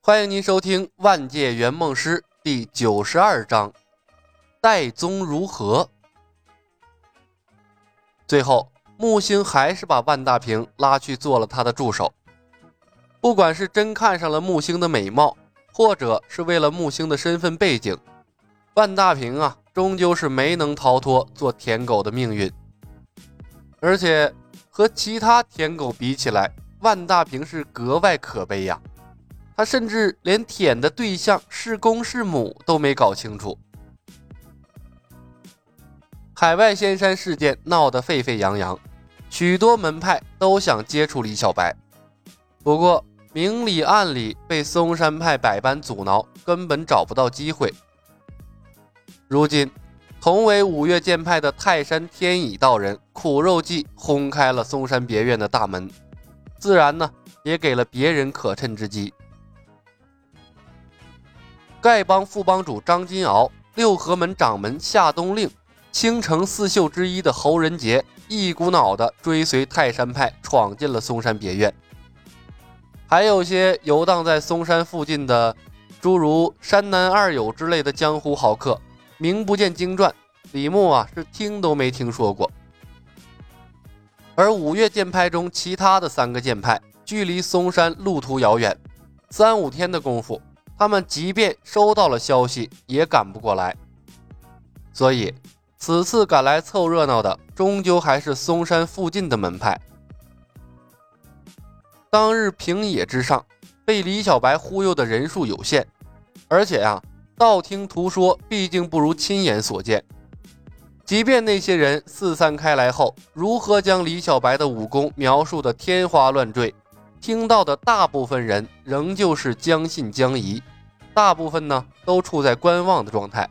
欢迎您收听《万界圆梦师》第九十二章：戴宗如何？最后，木星还是把万大平拉去做了他的助手。不管是真看上了木星的美貌，或者是为了木星的身份背景，万大平啊，终究是没能逃脱做舔狗的命运。而且和其他舔狗比起来，万大平是格外可悲呀。他甚至连舔的对象是公是母都没搞清楚。海外仙山事件闹得沸沸扬扬，许多门派都想接触李小白，不过明里暗里被嵩山派百般阻挠，根本找不到机会。如今，同为五岳剑派的泰山天乙道人苦肉计轰开了嵩山别院的大门，自然呢也给了别人可乘之机。丐帮副帮主张金鳌、六合门掌门夏冬令、青城四秀之一的侯仁杰，一股脑的追随泰山派闯进了嵩山别院。还有些游荡在嵩山附近的，诸如山南二友之类的江湖豪客，名不见经传，李牧啊是听都没听说过。而五岳剑派中其他的三个剑派，距离嵩山路途遥远，三五天的功夫。他们即便收到了消息，也赶不过来，所以此次赶来凑热闹的，终究还是嵩山附近的门派。当日平野之上，被李小白忽悠的人数有限，而且呀，道听途说毕竟不如亲眼所见。即便那些人四散开来后，如何将李小白的武功描述的天花乱坠？听到的大部分人仍旧是将信将疑，大部分呢都处在观望的状态。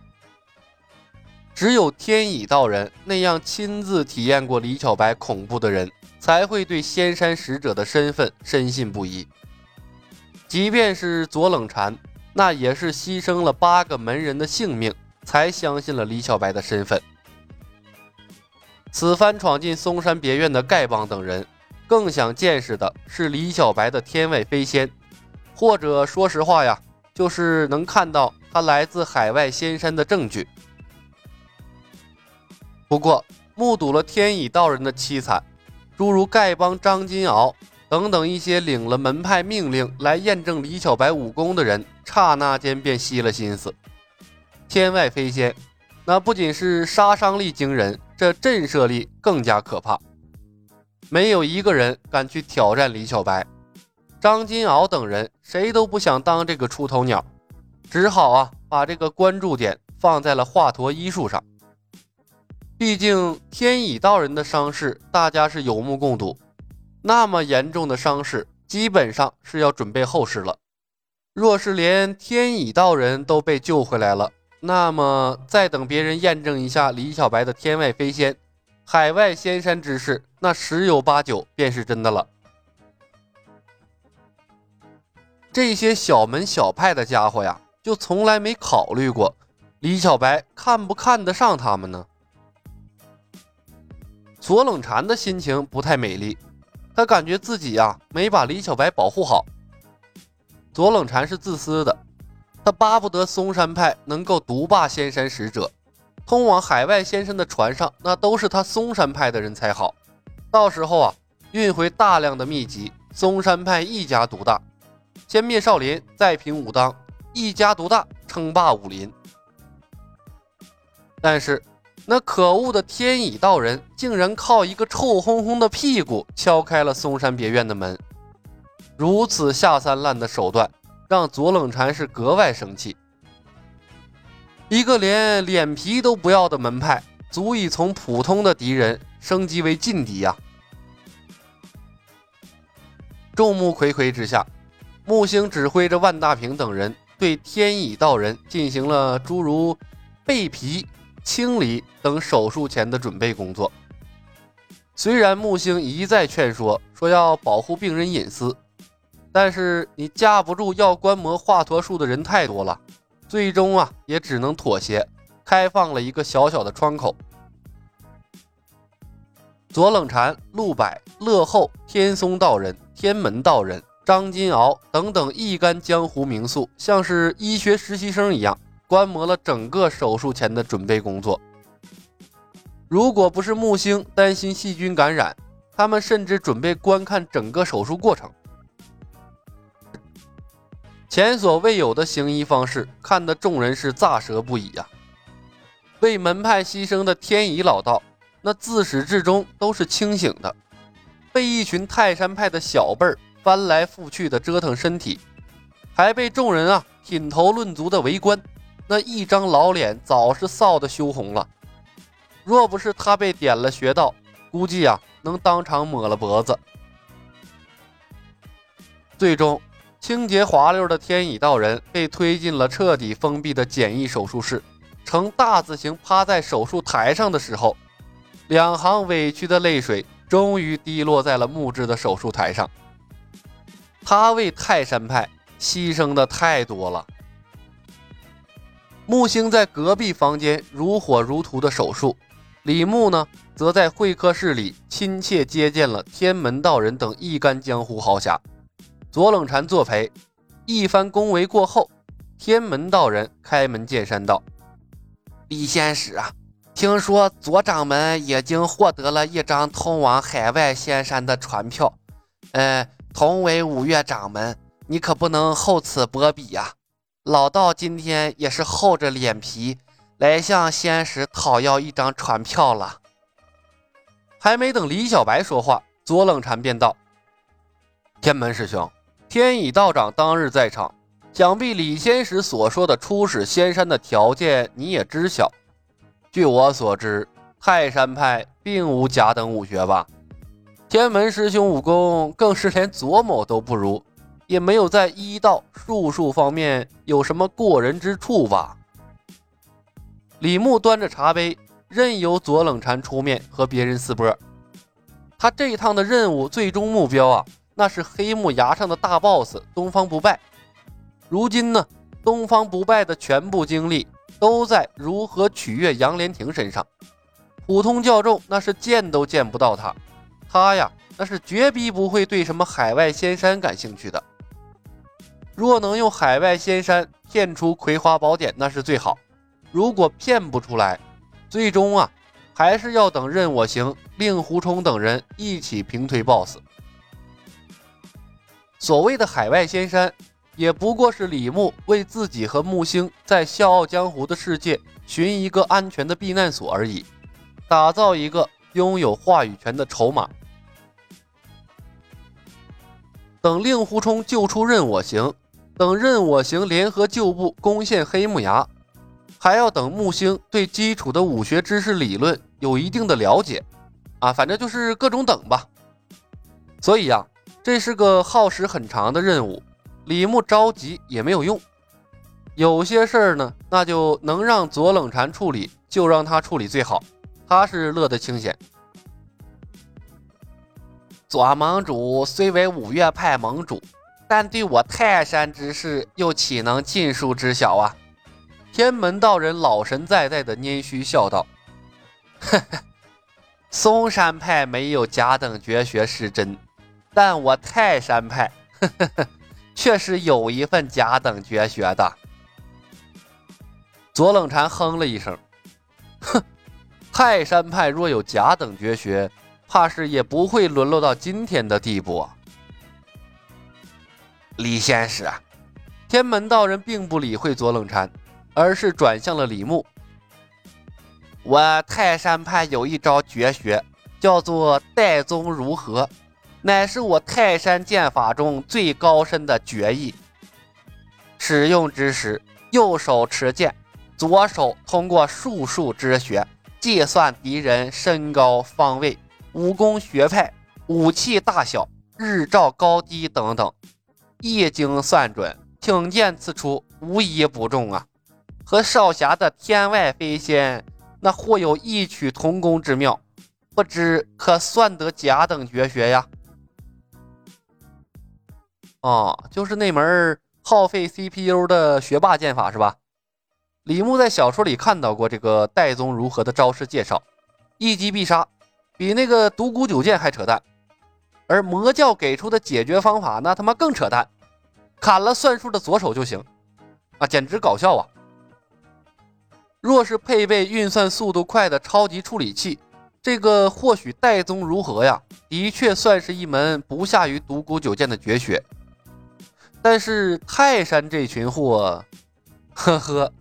只有天乙道人那样亲自体验过李小白恐怖的人，才会对仙山使者的身份深信不疑。即便是左冷禅，那也是牺牲了八个门人的性命，才相信了李小白的身份。此番闯进嵩山别院的丐帮等人。更想见识的是李小白的天外飞仙，或者说实话呀，就是能看到他来自海外仙山的证据。不过，目睹了天乙道人的凄惨，诸如丐帮张金鳌等等一些领了门派命令来验证李小白武功的人，刹那间便息了心思。天外飞仙，那不仅是杀伤力惊人，这震慑力更加可怕。没有一个人敢去挑战李小白，张金鳌等人谁都不想当这个出头鸟，只好啊把这个关注点放在了华佗医术上。毕竟天乙道人的伤势大家是有目共睹，那么严重的伤势基本上是要准备后事了。若是连天乙道人都被救回来了，那么再等别人验证一下李小白的天外飞仙。海外仙山之事，那十有八九便是真的了。这些小门小派的家伙呀，就从来没考虑过李小白看不看得上他们呢？左冷禅的心情不太美丽，他感觉自己呀没把李小白保护好。左冷禅是自私的，他巴不得嵩山派能够独霸仙山使者。通往海外仙山的船上，那都是他嵩山派的人才好。到时候啊，运回大量的秘籍，嵩山派一家独大，先灭少林，再平武当，一家独大，称霸武林。但是那可恶的天乙道人竟然靠一个臭烘烘的屁股敲开了嵩山别院的门，如此下三滥的手段，让左冷禅是格外生气。一个连脸皮都不要的门派，足以从普通的敌人升级为劲敌呀！众目睽睽之下，木星指挥着万大平等人对天乙道人进行了诸如备皮、清理等手术前的准备工作。虽然木星一再劝说，说要保护病人隐私，但是你架不住要观摩华佗术的人太多了。最终啊，也只能妥协，开放了一个小小的窗口。左冷禅、陆柏、乐后、天松道人、天门道人、张金鳌等等一干江湖名宿，像是医学实习生一样，观摩了整个手术前的准备工作。如果不是木星担心细菌感染，他们甚至准备观看整个手术过程。前所未有的行医方式，看得众人是咋舌不已呀！为门派牺牲的天乙老道，那自始至终都是清醒的，被一群泰山派的小辈儿。翻来覆去的折腾身体，还被众人啊品头论足的围观，那一张老脸早是臊得羞红了。若不是他被点了穴道，估计啊能当场抹了脖子。最终，清洁滑溜的天乙道人被推进了彻底封闭的简易手术室，呈大字形趴在手术台上的时候，两行委屈的泪水终于滴落在了木质的手术台上。他为泰山派牺牲的太多了。木星在隔壁房间如火如荼的手术，李牧呢，则在会客室里亲切接见了天门道人等一干江湖豪侠。左冷禅作陪，一番恭维过后，天门道人开门见山道：“李仙使啊，听说左掌门已经获得了一张通往海外仙山的船票，呃。”同为五岳掌门，你可不能厚此薄彼呀！老道今天也是厚着脸皮来向仙使讨要一张船票了。还没等李小白说话，左冷禅便道：“天门师兄，天乙道长当日在场，想必李仙石所说的出使仙山的条件你也知晓。据我所知，泰山派并无甲等武学吧？”天门师兄武功更是连左某都不如，也没有在医道术数方面有什么过人之处吧？李牧端着茶杯，任由左冷禅出面和别人撕波。他这一趟的任务最终目标啊，那是黑木崖上的大 boss 东方不败。如今呢，东方不败的全部精力都在如何取悦杨莲亭身上，普通教众那是见都见不到他。他呀，那是绝逼不会对什么海外仙山感兴趣的。若能用海外仙山骗出葵花宝典，那是最好。如果骗不出来，最终啊，还是要等任我行、令狐冲等人一起平推 BOSS。所谓的海外仙山，也不过是李牧为自己和木星在笑傲江湖的世界寻一个安全的避难所而已，打造一个拥有话语权的筹码。等令狐冲救出任我行，等任我行联合旧部攻陷黑木崖，还要等木星对基础的武学知识理论有一定的了解，啊，反正就是各种等吧。所以呀，这是个耗时很长的任务，李牧着急也没有用。有些事儿呢，那就能让左冷禅处理，就让他处理最好，他是乐得清闲。左盟主虽为五岳派盟主，但对我泰山之事又岂能尽数知晓啊？天门道人老神在在的拈须笑道：“ 呵呵，嵩山派没有甲等绝学是真，但我泰山派，呵呵呵，却是有一份甲等绝学的。”左冷禅哼了一声：“哼，泰山派若有甲等绝学。”怕是也不会沦落到今天的地步。李仙师，天门道人并不理会左冷禅，而是转向了李牧。我泰山派有一招绝学，叫做岱宗如何，乃是我泰山剑法中最高深的绝艺。使用之时，右手持剑，左手通过术数之学计算敌人身高方位。武功学派、武器大小、日照高低等等，一经算准，挺剑刺出，无一不中啊！和少侠的天外飞仙那或有异曲同工之妙，不知可算得甲等绝学呀？哦，就是那门耗费 CPU 的学霸剑法是吧？李牧在小说里看到过这个岱宗如何的招式介绍，一击必杀。比那个独孤九剑还扯淡。而魔教给出的解决方法那他妈更扯淡，砍了算术的左手就行，啊，简直搞笑啊！若是配备运算速度快的超级处理器，这个或许戴宗如何呀，的确算是一门不下于独孤九剑的绝学。但是泰山这群货，呵呵，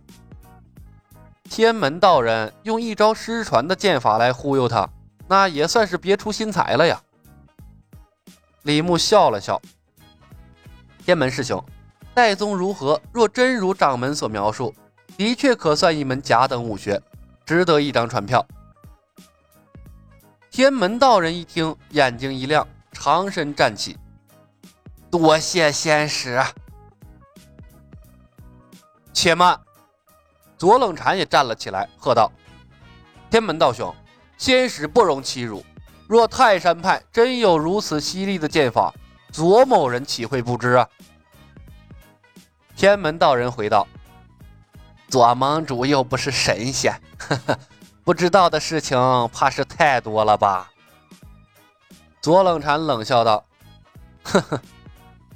天门道人用一招失传的剑法来忽悠他，那也算是别出心裁了呀。李牧笑了笑，天门师兄，戴宗如何？若真如掌门所描述。的确可算一门甲等武学，值得一张船票。天门道人一听，眼睛一亮，长身站起，多谢仙师。且慢！左冷禅也站了起来，喝道：“天门道兄，仙使不容欺辱。若泰山派真有如此犀利的剑法，左某人岂会不知啊？”天门道人回道。左盟主又不是神仙，呵呵，不知道的事情怕是太多了吧？左冷禅冷笑道：“呵呵，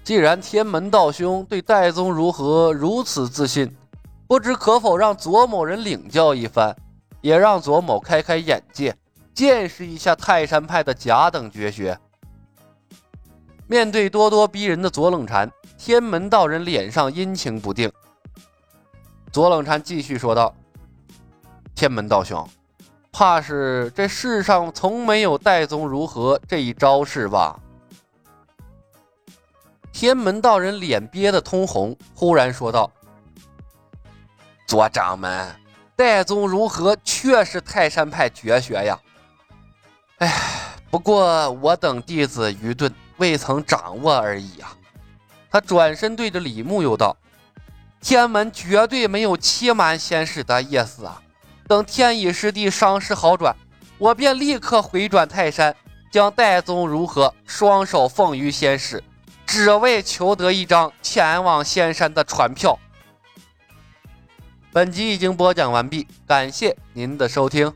既然天门道兄对戴宗如何如此自信，不知可否让左某人领教一番，也让左某开开眼界，见识一下泰山派的甲等绝学。”面对咄咄逼人的左冷禅，天门道人脸上阴晴不定。左冷禅继续说道：“天门道兄，怕是这世上从没有戴宗如何这一招式吧？”天门道人脸憋得通红，忽然说道：“左掌门，戴宗如何确是泰山派绝学呀？哎，不过我等弟子愚钝，未曾掌握而已啊。”他转身对着李牧又道。天门绝对没有欺瞒仙师的意思啊！等天乙师弟伤势好转，我便立刻回转泰山，将戴宗如何双手奉于仙师，只为求得一张前往仙山的船票。本集已经播讲完毕，感谢您的收听。